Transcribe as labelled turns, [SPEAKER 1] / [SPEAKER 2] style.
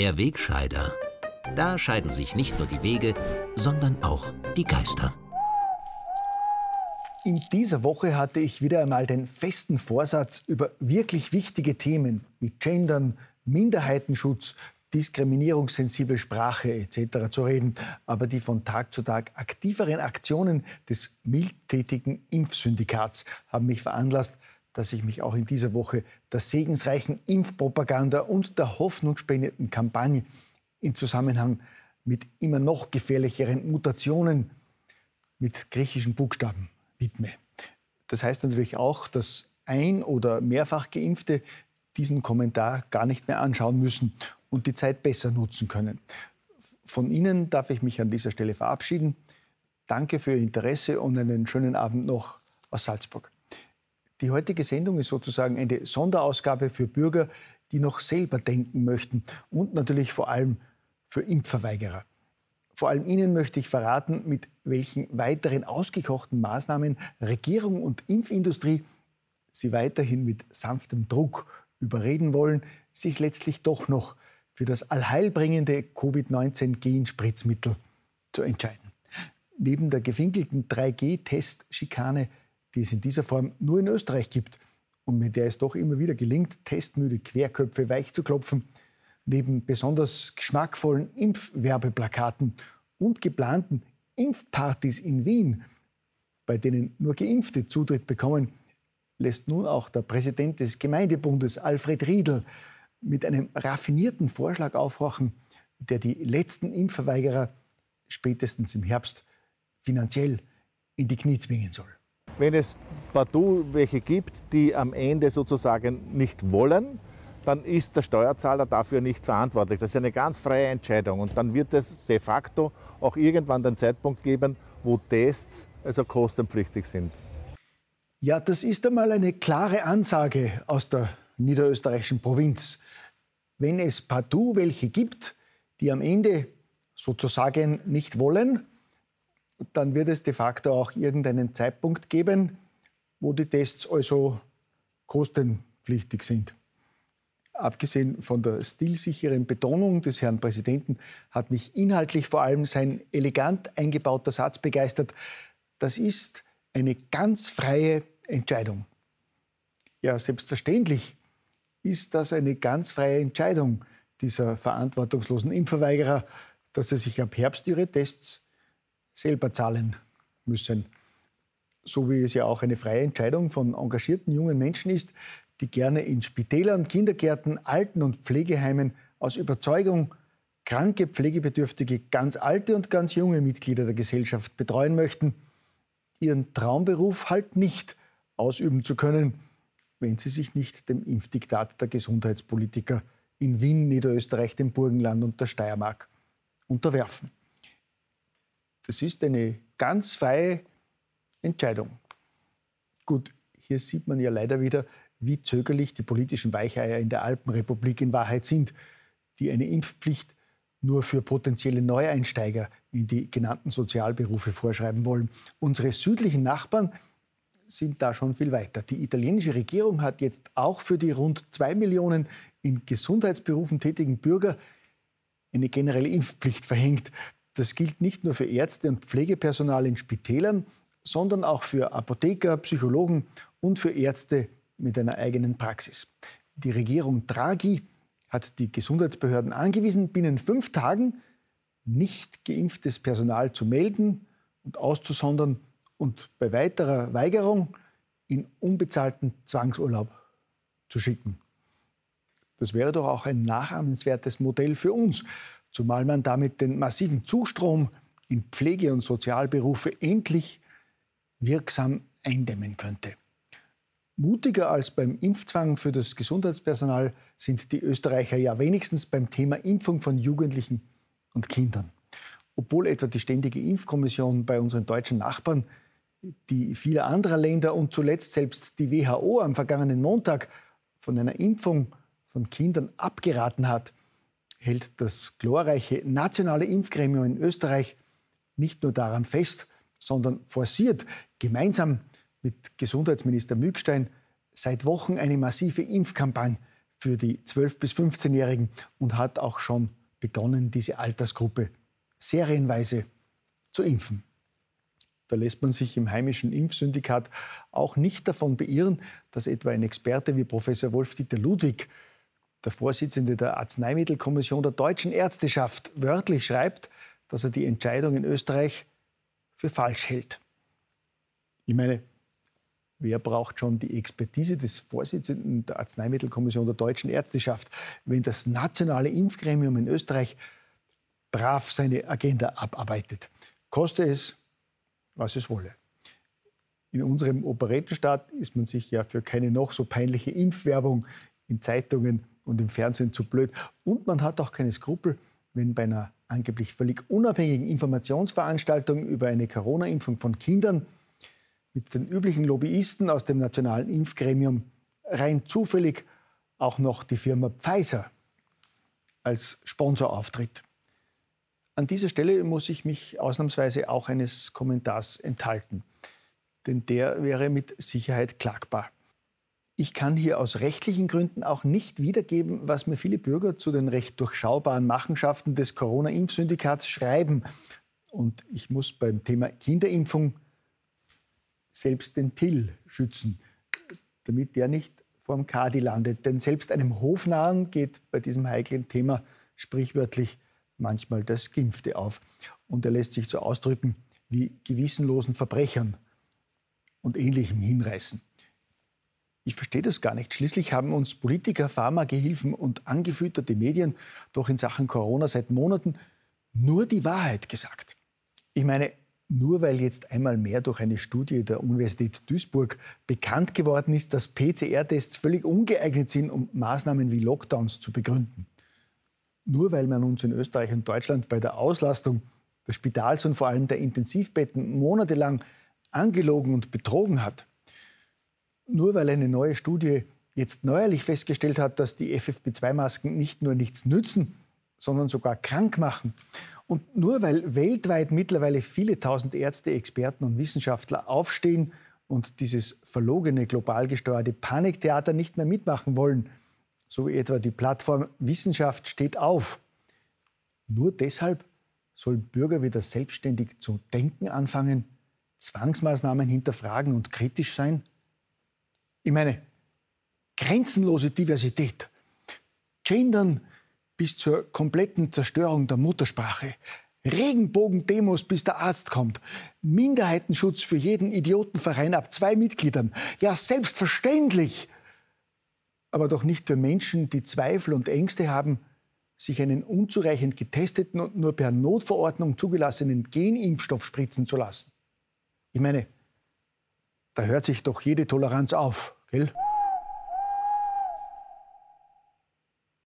[SPEAKER 1] Der Wegscheider. Da scheiden sich nicht nur die Wege, sondern auch die Geister.
[SPEAKER 2] In dieser Woche hatte ich wieder einmal den festen Vorsatz, über wirklich wichtige Themen wie Gendern, Minderheitenschutz, diskriminierungssensible Sprache etc. zu reden. Aber die von Tag zu Tag aktiveren Aktionen des mildtätigen Impfsyndikats haben mich veranlasst, dass ich mich auch in dieser Woche der segensreichen Impfpropaganda und der hoffnungsspendenden Kampagne in Zusammenhang mit immer noch gefährlicheren Mutationen mit griechischen Buchstaben widme. Das heißt natürlich auch, dass ein- oder mehrfach Geimpfte diesen Kommentar gar nicht mehr anschauen müssen und die Zeit besser nutzen können. Von Ihnen darf ich mich an dieser Stelle verabschieden. Danke für Ihr Interesse und einen schönen Abend noch aus Salzburg. Die heutige Sendung ist sozusagen eine Sonderausgabe für Bürger, die noch selber denken möchten und natürlich vor allem für Impfverweigerer. Vor allem Ihnen möchte ich verraten, mit welchen weiteren ausgekochten Maßnahmen Regierung und Impfindustrie Sie weiterhin mit sanftem Druck überreden wollen, sich letztlich doch noch für das allheilbringende Covid-19-Genspritzmittel zu entscheiden. Neben der gefinkelten 3G-Test-Schikane, die es in dieser Form nur in Österreich gibt und mit der es doch immer wieder gelingt, testmüde Querköpfe weich zu klopfen, neben besonders geschmackvollen Impfwerbeplakaten und geplanten Impfpartys in Wien, bei denen nur Geimpfte Zutritt bekommen, lässt nun auch der Präsident des Gemeindebundes, Alfred Riedl, mit einem raffinierten Vorschlag aufhorchen, der die letzten Impfverweigerer spätestens im Herbst finanziell in die Knie zwingen soll.
[SPEAKER 3] Wenn es partout welche gibt, die am Ende sozusagen nicht wollen, dann ist der Steuerzahler dafür nicht verantwortlich. Das ist eine ganz freie Entscheidung. Und dann wird es de facto auch irgendwann den Zeitpunkt geben, wo Tests also kostenpflichtig sind.
[SPEAKER 2] Ja, das ist einmal eine klare Ansage aus der niederösterreichischen Provinz. Wenn es partout welche gibt, die am Ende sozusagen nicht wollen, dann wird es de facto auch irgendeinen Zeitpunkt geben, wo die Tests also kostenpflichtig sind. Abgesehen von der stilsicheren Betonung des Herrn Präsidenten hat mich inhaltlich vor allem sein elegant eingebauter Satz begeistert. Das ist eine ganz freie Entscheidung. Ja, selbstverständlich ist das eine ganz freie Entscheidung dieser verantwortungslosen Impfverweigerer, dass sie sich ab Herbst ihre Tests selber zahlen müssen. So wie es ja auch eine freie Entscheidung von engagierten jungen Menschen ist, die gerne in Spitälern, Kindergärten, Alten- und Pflegeheimen aus Überzeugung kranke, pflegebedürftige, ganz alte und ganz junge Mitglieder der Gesellschaft betreuen möchten, ihren Traumberuf halt nicht ausüben zu können, wenn sie sich nicht dem Impfdiktat der Gesundheitspolitiker in Wien, Niederösterreich, dem Burgenland und der Steiermark unterwerfen. Das ist eine ganz freie Entscheidung. Gut, hier sieht man ja leider wieder, wie zögerlich die politischen Weicheier in der Alpenrepublik in Wahrheit sind, die eine Impfpflicht nur für potenzielle Neueinsteiger in die genannten Sozialberufe vorschreiben wollen. Unsere südlichen Nachbarn sind da schon viel weiter. Die italienische Regierung hat jetzt auch für die rund zwei Millionen in Gesundheitsberufen tätigen Bürger eine generelle Impfpflicht verhängt. Das gilt nicht nur für Ärzte und Pflegepersonal in Spitälern, sondern auch für Apotheker, Psychologen und für Ärzte mit einer eigenen Praxis. Die Regierung Draghi hat die Gesundheitsbehörden angewiesen, binnen fünf Tagen nicht geimpftes Personal zu melden und auszusondern und bei weiterer Weigerung in unbezahlten Zwangsurlaub zu schicken. Das wäre doch auch ein nachahmenswertes Modell für uns, zumal man damit den massiven Zustrom in Pflege- und Sozialberufe endlich wirksam eindämmen könnte. Mutiger als beim Impfzwang für das Gesundheitspersonal sind die Österreicher ja wenigstens beim Thema Impfung von Jugendlichen und Kindern. Obwohl etwa die Ständige Impfkommission bei unseren deutschen Nachbarn die vieler anderer Länder und zuletzt selbst die WHO am vergangenen Montag von einer Impfung von Kindern abgeraten hat, hält das glorreiche nationale Impfgremium in Österreich nicht nur daran fest, sondern forciert gemeinsam mit Gesundheitsminister Mückstein seit Wochen eine massive Impfkampagne für die 12- bis 15-Jährigen und hat auch schon begonnen, diese Altersgruppe serienweise zu impfen. Da lässt man sich im heimischen Impfsyndikat auch nicht davon beirren, dass etwa ein Experte wie Professor Wolf-Dieter Ludwig, der Vorsitzende der Arzneimittelkommission der deutschen Ärzteschaft, wörtlich schreibt, dass er die Entscheidung in Österreich für falsch hält. Ich meine, Wer braucht schon die Expertise des Vorsitzenden der Arzneimittelkommission der deutschen Ärzteschaft, wenn das nationale Impfgremium in Österreich brav seine Agenda abarbeitet? Koste es, was es wolle. In unserem Operettenstaat ist man sich ja für keine noch so peinliche Impfwerbung in Zeitungen und im Fernsehen zu blöd. Und man hat auch keine Skrupel, wenn bei einer angeblich völlig unabhängigen Informationsveranstaltung über eine Corona-Impfung von Kindern mit den üblichen Lobbyisten aus dem nationalen Impfgremium rein zufällig auch noch die Firma Pfizer als Sponsor auftritt. An dieser Stelle muss ich mich ausnahmsweise auch eines Kommentars enthalten, denn der wäre mit Sicherheit klagbar. Ich kann hier aus rechtlichen Gründen auch nicht wiedergeben, was mir viele Bürger zu den recht durchschaubaren Machenschaften des Corona-Impfsyndikats schreiben. Und ich muss beim Thema Kinderimpfung selbst den Till schützen, damit der nicht vorm Kadi landet. Denn selbst einem Hofnahen geht bei diesem heiklen Thema sprichwörtlich manchmal das Gimpfte auf. Und er lässt sich so ausdrücken wie gewissenlosen Verbrechern und Ähnlichem hinreißen. Ich verstehe das gar nicht. Schließlich haben uns Politiker, Pharmagehilfen und angefütterte Medien doch in Sachen Corona seit Monaten nur die Wahrheit gesagt. Ich meine, nur weil jetzt einmal mehr durch eine Studie der Universität Duisburg bekannt geworden ist, dass PCR-Tests völlig ungeeignet sind, um Maßnahmen wie Lockdowns zu begründen. Nur weil man uns in Österreich und Deutschland bei der Auslastung des Spitals und vor allem der Intensivbetten monatelang angelogen und betrogen hat. Nur weil eine neue Studie jetzt neuerlich festgestellt hat, dass die FFP2-Masken nicht nur nichts nützen, sondern sogar krank machen und nur weil weltweit mittlerweile viele tausend Ärzte, Experten und Wissenschaftler aufstehen und dieses verlogene, global gesteuerte Paniktheater nicht mehr mitmachen wollen, so wie etwa die Plattform Wissenschaft steht auf, nur deshalb sollen Bürger wieder selbstständig zu denken anfangen, Zwangsmaßnahmen hinterfragen und kritisch sein? Ich meine, grenzenlose Diversität, Gendern bis zur kompletten Zerstörung der Muttersprache. Regenbogendemos, bis der Arzt kommt. Minderheitenschutz für jeden Idiotenverein ab zwei Mitgliedern. Ja, selbstverständlich. Aber doch nicht für Menschen, die Zweifel und Ängste haben, sich einen unzureichend getesteten und nur per Notverordnung zugelassenen Genimpfstoff spritzen zu lassen. Ich meine, da hört sich doch jede Toleranz auf, gell?